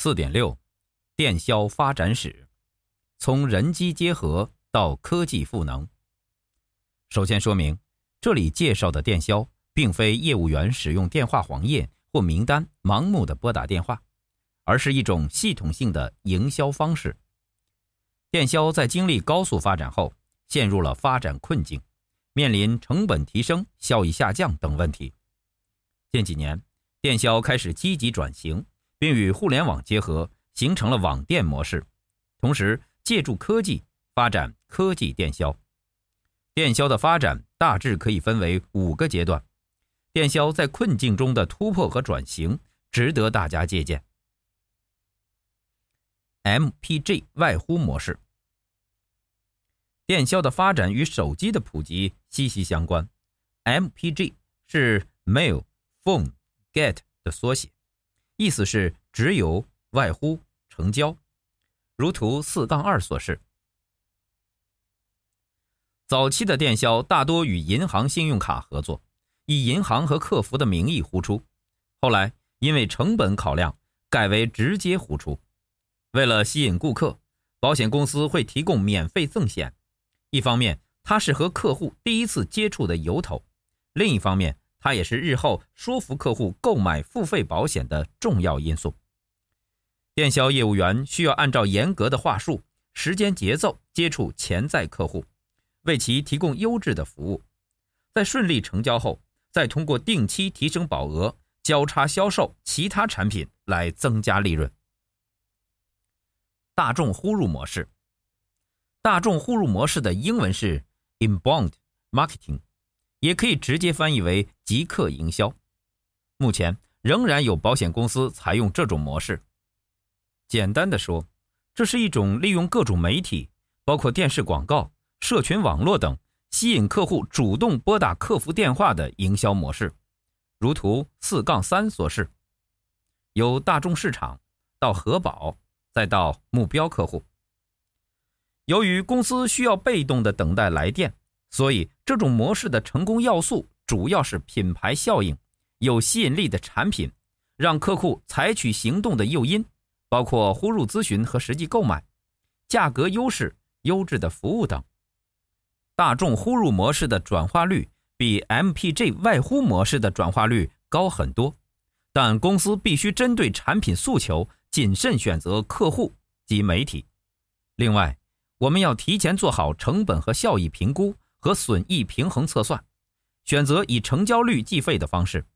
四点六，电销发展史，从人机结合到科技赋能。首先说明，这里介绍的电销，并非业务员使用电话黄页或名单盲目的拨打电话，而是一种系统性的营销方式。电销在经历高速发展后，陷入了发展困境，面临成本提升、效益下降等问题。近几年，电销开始积极转型，并与互联网结合，形成了网店模式。同时，借助科技发展科技电销。电销的发展大致可以分为五个阶段。电销在困境中的突破和转型，值得大家借鉴。MPG 外呼模式。电销的发展与手机的普及息息相关。MPG 是 Mail Phone Get 的缩写，意思是直邮、外呼、成交。如图四杠二所示。早期的电销大多与银行信用卡合作，以银行和客服的名义呼出。后来因为成本考量，改为直接呼出。为了吸引顾客，保险公司会提供免费赠险。一方面，它是和客户第一次接触的由头；另一方面，它也是日后说服客户购买付费保险的重要因素。电销业务员需要按照严格的话术、时间节奏接触潜在客户，为其提供优质的服务。在顺利成交后，再通过定期提升保额、交叉销售其他产品来增加利润。大众呼入模式。大众呼入模式的英文是 inbound marketing，也可以直接翻译为即刻营销。目前仍然有保险公司采用这种模式。简单的说，这是一种利用各种媒体，包括电视广告、社群网络等，吸引客户主动拨打客服电话的营销模式。如图四杠三所示，由大众市场到核保，再到目标客户。由于公司需要被动的等待来电，所以这种模式的成功要素主要是品牌效应、有吸引力的产品、让客户采取行动的诱因，包括呼入咨询和实际购买、价格优势、优质的服务等。大众呼入模式的转化率比 MPG 外呼模式的转化率高很多，但公司必须针对产品诉求，谨慎选择客户及媒体。另外，我们要提前做好成本和效益评估和损益平衡测算，选择以成交率计费的方式，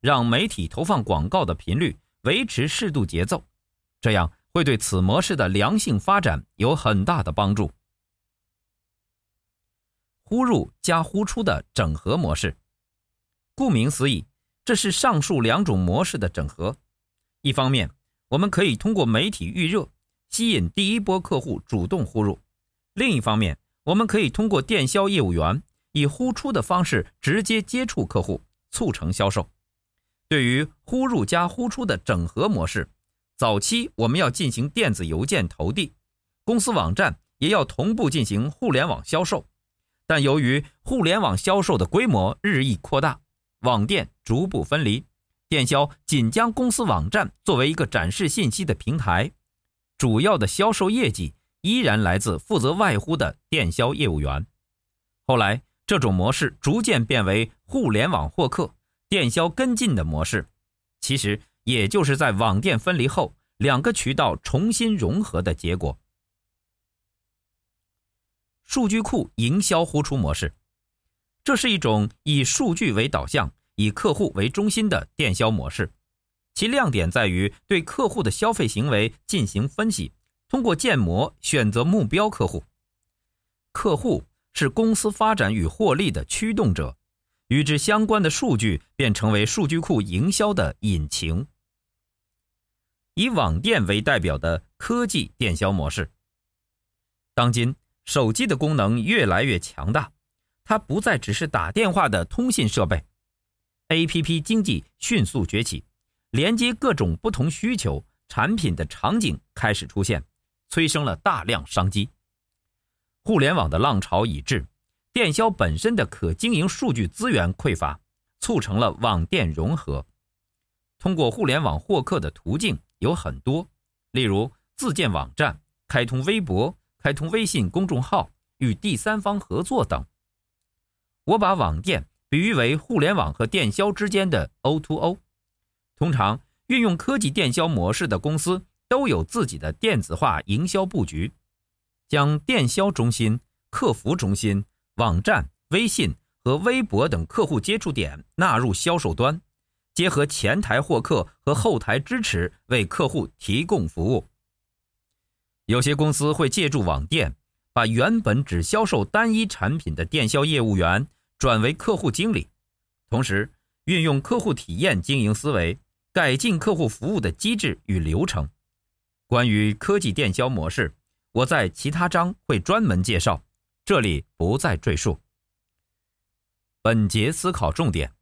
让媒体投放广告的频率维持适度节奏，这样会对此模式的良性发展有很大的帮助。呼入加呼出的整合模式，顾名思义，这是上述两种模式的整合。一方面，我们可以通过媒体预热。吸引第一波客户主动呼入，另一方面，我们可以通过电销业务员以呼出的方式直接接触客户，促成销售。对于呼入加呼出的整合模式，早期我们要进行电子邮件投递，公司网站也要同步进行互联网销售。但由于互联网销售的规模日益扩大，网店逐步分离，电销仅将公司网站作为一个展示信息的平台。主要的销售业绩依然来自负责外呼的电销业务员。后来，这种模式逐渐变为互联网获客、电销跟进的模式。其实，也就是在网店分离后，两个渠道重新融合的结果。数据库营销呼出模式，这是一种以数据为导向、以客户为中心的电销模式。其亮点在于对客户的消费行为进行分析，通过建模选择目标客户。客户是公司发展与获利的驱动者，与之相关的数据便成为数据库营销的引擎。以网店为代表的科技电销模式。当今手机的功能越来越强大，它不再只是打电话的通信设备，APP 经济迅速崛起。连接各种不同需求产品的场景开始出现，催生了大量商机。互联网的浪潮已至，电销本身的可经营数据资源匮乏，促成了网店融合。通过互联网获客的途径有很多，例如自建网站、开通微博、开通微信公众号、与第三方合作等。我把网店比喻为互联网和电销之间的 O2O。通常运用科技电销模式的公司都有自己的电子化营销布局，将电销中心、客服中心、网站、微信和微博等客户接触点纳入销售端，结合前台获客和后台支持，为客户提供服务。有些公司会借助网店，把原本只销售单一产品的电销业务员转为客户经理，同时运用客户体验经营思维，改进客户服务的机制与流程。关于科技电销模式，我在其他章会专门介绍，这里不再赘述。本节思考重点：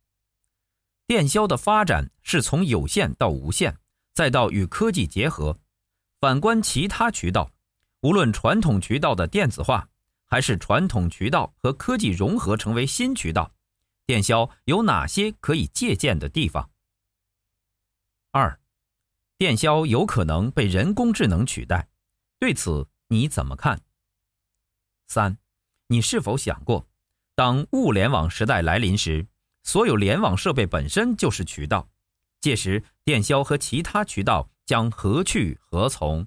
电销的发展是从有线到无线，再到与科技结合。反观其他渠道，无论传统渠道的电子化，还是传统渠道和科技融合成为新渠道，电销有哪些可以借鉴的地方？二，电销有可能被人工智能取代，对此你怎么看？三，你是否想过，当物联网时代来临时，所有联网设备本身就是渠道，届时电销和其他渠道将何去何从？